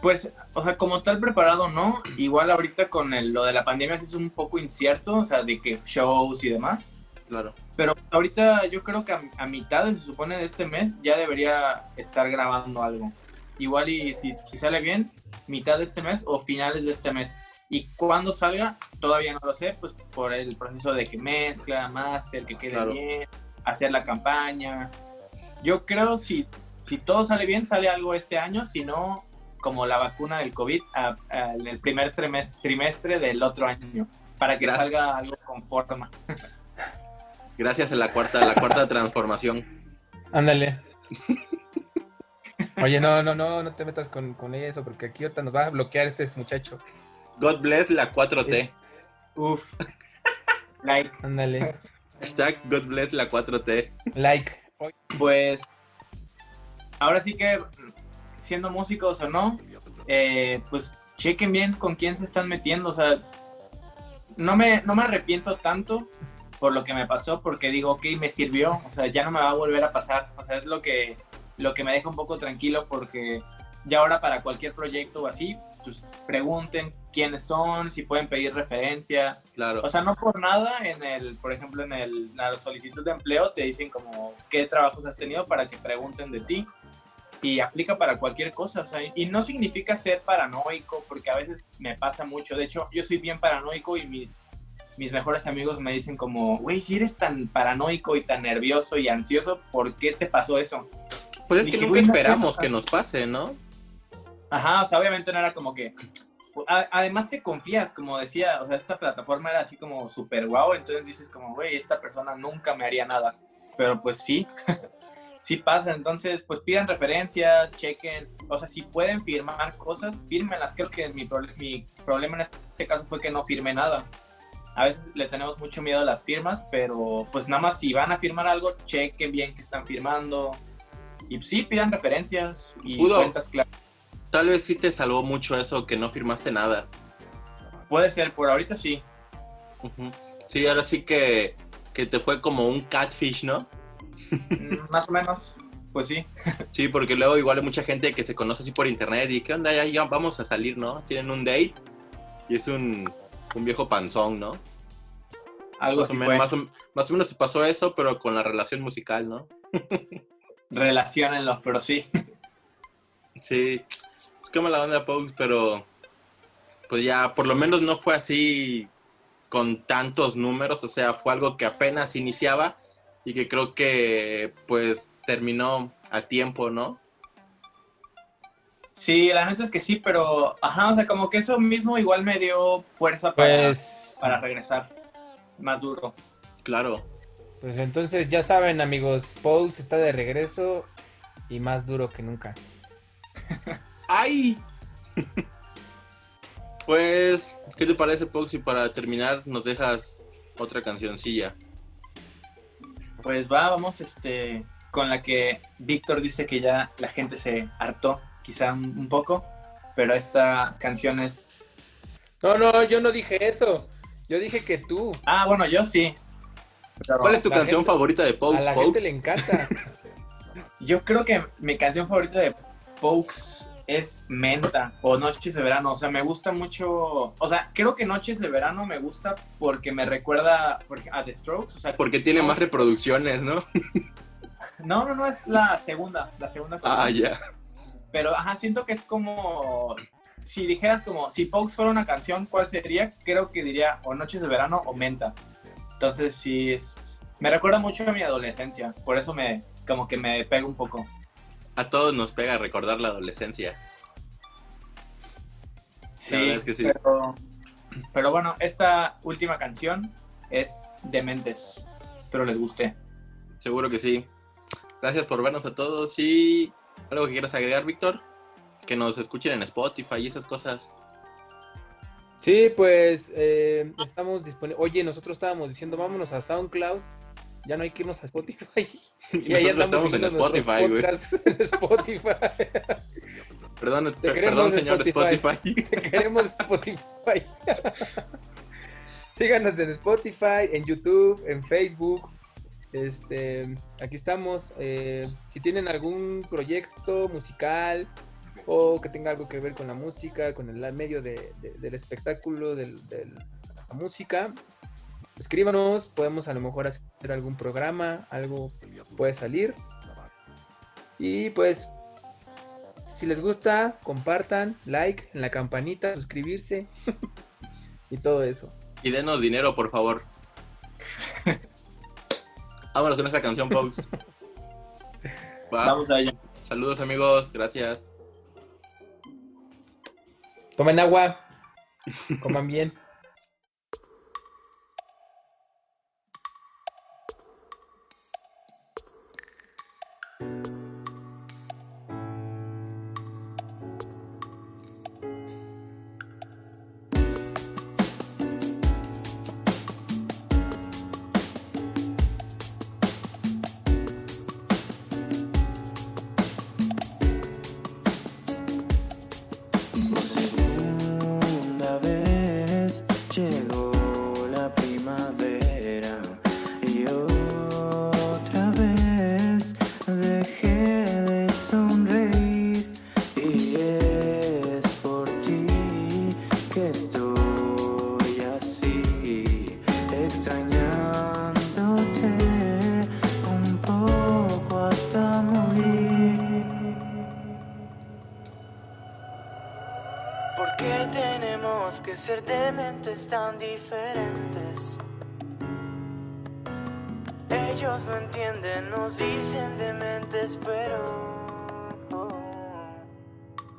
Pues, o sea, como tal preparado, no. Igual ahorita con el- lo de la pandemia sí es un poco incierto, o sea, de que shows y demás. Claro. Pero ahorita yo creo que a, a mitad, se supone, de este mes ya debería estar grabando algo. Igual y si, si sale bien, mitad de este mes o finales de este mes. Y cuando salga, todavía no lo sé, pues por el proceso de que mezcla, máster, que quede Claro. bien, hacer la campaña. Yo creo si, si todo sale bien, sale algo este año, si no, como la vacuna del COVID, a- a- en el primer trimestre, trimestre del otro año, para que Gracias. salga algo con forma. Gracias a la cuarta, la cuarta transformación. Ándale. Oye, no, no, no, no te metas con, con eso, porque aquí ahorita nos va a bloquear este muchacho. God bless la 4T. Uf. Like, Ándale. Hashtag God bless la 4T. Like. Pues. Ahora sí que, siendo músicos o no, eh, pues chequen bien con quién se están metiendo. O sea, no me, no me arrepiento tanto por lo que me pasó, porque digo, ok, me sirvió. O sea, ya no me va a volver a pasar. O sea, es lo que, lo que me deja un poco tranquilo, porque ya ahora para cualquier proyecto o así, pues pregunten quiénes son, si pueden pedir referencias. Claro. O sea, no por nada, en el, por ejemplo, en el, en la solicitud de empleo te dicen como qué trabajos has tenido para que pregunten de ti y aplica para cualquier cosa. O sea, y no significa ser paranoico, porque a veces me pasa mucho. De hecho, yo soy bien paranoico y mis, mis mejores amigos me dicen como, güey, si eres tan paranoico y tan nervioso y ansioso, ¿por qué te pasó eso? Pues es que dije, nunca no esperamos que nos pase, ¿no? Ajá, o sea, obviamente no era como que... a- Además te confías, como decía, o sea, esta plataforma era así como súper guau, entonces dices como, güey, esta persona nunca me haría nada. Pero pues sí, sí pasa, entonces pues pidan referencias, chequen, o sea, si pueden firmar cosas, fírmenlas. Creo que mi, mi problema en este caso fue que no firmé nada. A veces le tenemos mucho miedo a las firmas, pero pues nada más si van a firmar algo, chequen bien que están firmando. Y sí, pidan referencias y cuentas claras. Tal vez sí te salvó mucho eso que no firmaste nada. Puede ser, por ahorita sí. Sí, ahora sí que, que te fue como un catfish, ¿no? Mm, Más o menos. pues sí. Sí, porque luego igual hay mucha gente que se conoce así por internet y ¿qué onda? Ya, ya vamos a salir, ¿no? Tienen un date y es un, un viejo panzón, ¿no? Algo Más o, así menos, fue. más, o, más o menos te pasó eso, pero con la relación musical, ¿no? Relaciónenlos, pero sí. Sí, es que mala onda Pogues, pero pues ya por lo menos no fue así con tantos números, o sea, fue algo que apenas iniciaba y que creo que pues terminó a tiempo, ¿no? Sí, la neta es que sí, pero, ajá, o sea, como que eso mismo igual me dio fuerza para, Pues, para regresar más duro. Claro. pues entonces ya saben, amigos, Pose está de regreso y más duro que nunca. ¡Ay! pues, ¿qué te parece, Pox? Y para terminar nos dejas otra cancioncilla. Pues va, vamos, este, con la que Víctor dice que ya la gente se hartó, quizá un, un poco, pero esta canción es... No, no, yo no dije eso. Yo dije que tú. Ah, bueno, yo sí. Pero ¿Cuál es tu canción gente- favorita de A Pox, la gente le encanta. Yo creo que mi canción favorita de Pokes es Menta o Noches de Verano. O sea, me gusta mucho. O sea, creo que Noches de Verano me gusta porque me recuerda a The Strokes. O sea, Porque tiene no, más reproducciones, ¿no? No, no, no, es la segunda. La segunda. Ah, ya. Pero, ajá, siento que es como. Si dijeras como, si Pokes fuera una canción, ¿cuál sería? Creo que diría o Noches de Verano o Menta. Entonces, sí, es. Me recuerda mucho a mi adolescencia. Por eso me. Como que me pega un poco. A todos nos pega recordar la adolescencia. Sí, verdad es que sí. Pero, pero bueno, esta última canción es Dementes. Espero les guste. Seguro que sí. Gracias por vernos a todos y algo que quieras agregar, Víctor. Que nos escuchen en Spotify y esas cosas. Sí, pues eh, estamos disponibles. Oye, nosotros estábamos diciendo, vámonos a SoundCloud. Ya no hay que irnos a Spotify. Y, ahí nosotros andamos estamos en Spotify, güey. en Spotify. Perdón, Te perdón, señor Spotify. Spotify. Te queremos Spotify. Síganos en Spotify, en YouTube, en Facebook. Este, aquí estamos. eh, si tienen algún proyecto musical o que tenga algo que ver con la música, con el medio de- de- del espectáculo, del- de la música, escríbanos. Podemos a lo mejor hacer algún programa, algo puede salir. Y pues si les gusta, compartan, like, en la campanita, suscribirse y todo eso. Y denos dinero, por favor. Vámonos con esta canción, folks. Va. Vamos a ello. Saludos, amigos. Gracias. Tomen agua, coman bien. Ser de mentes tan diferentes? Ellos no entienden, nos dicen dementes, pero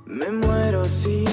me muero si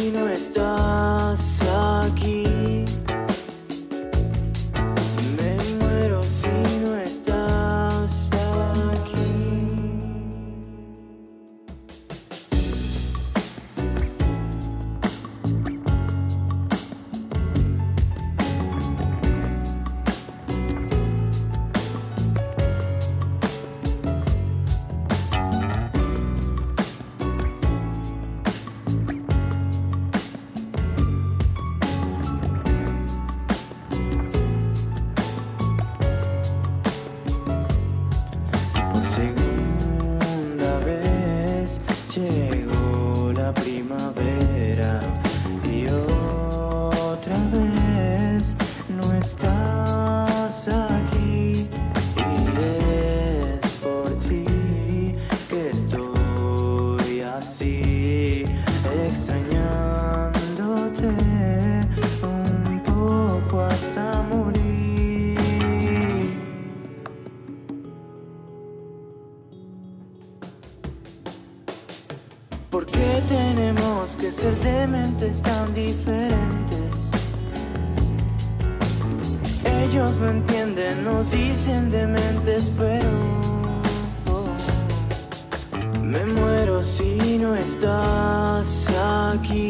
Por segunda vez llegó la primavera. Ser de mentes tan diferentes? Ellos no entienden, nos dicen dementes, pero me muero si no estás aquí.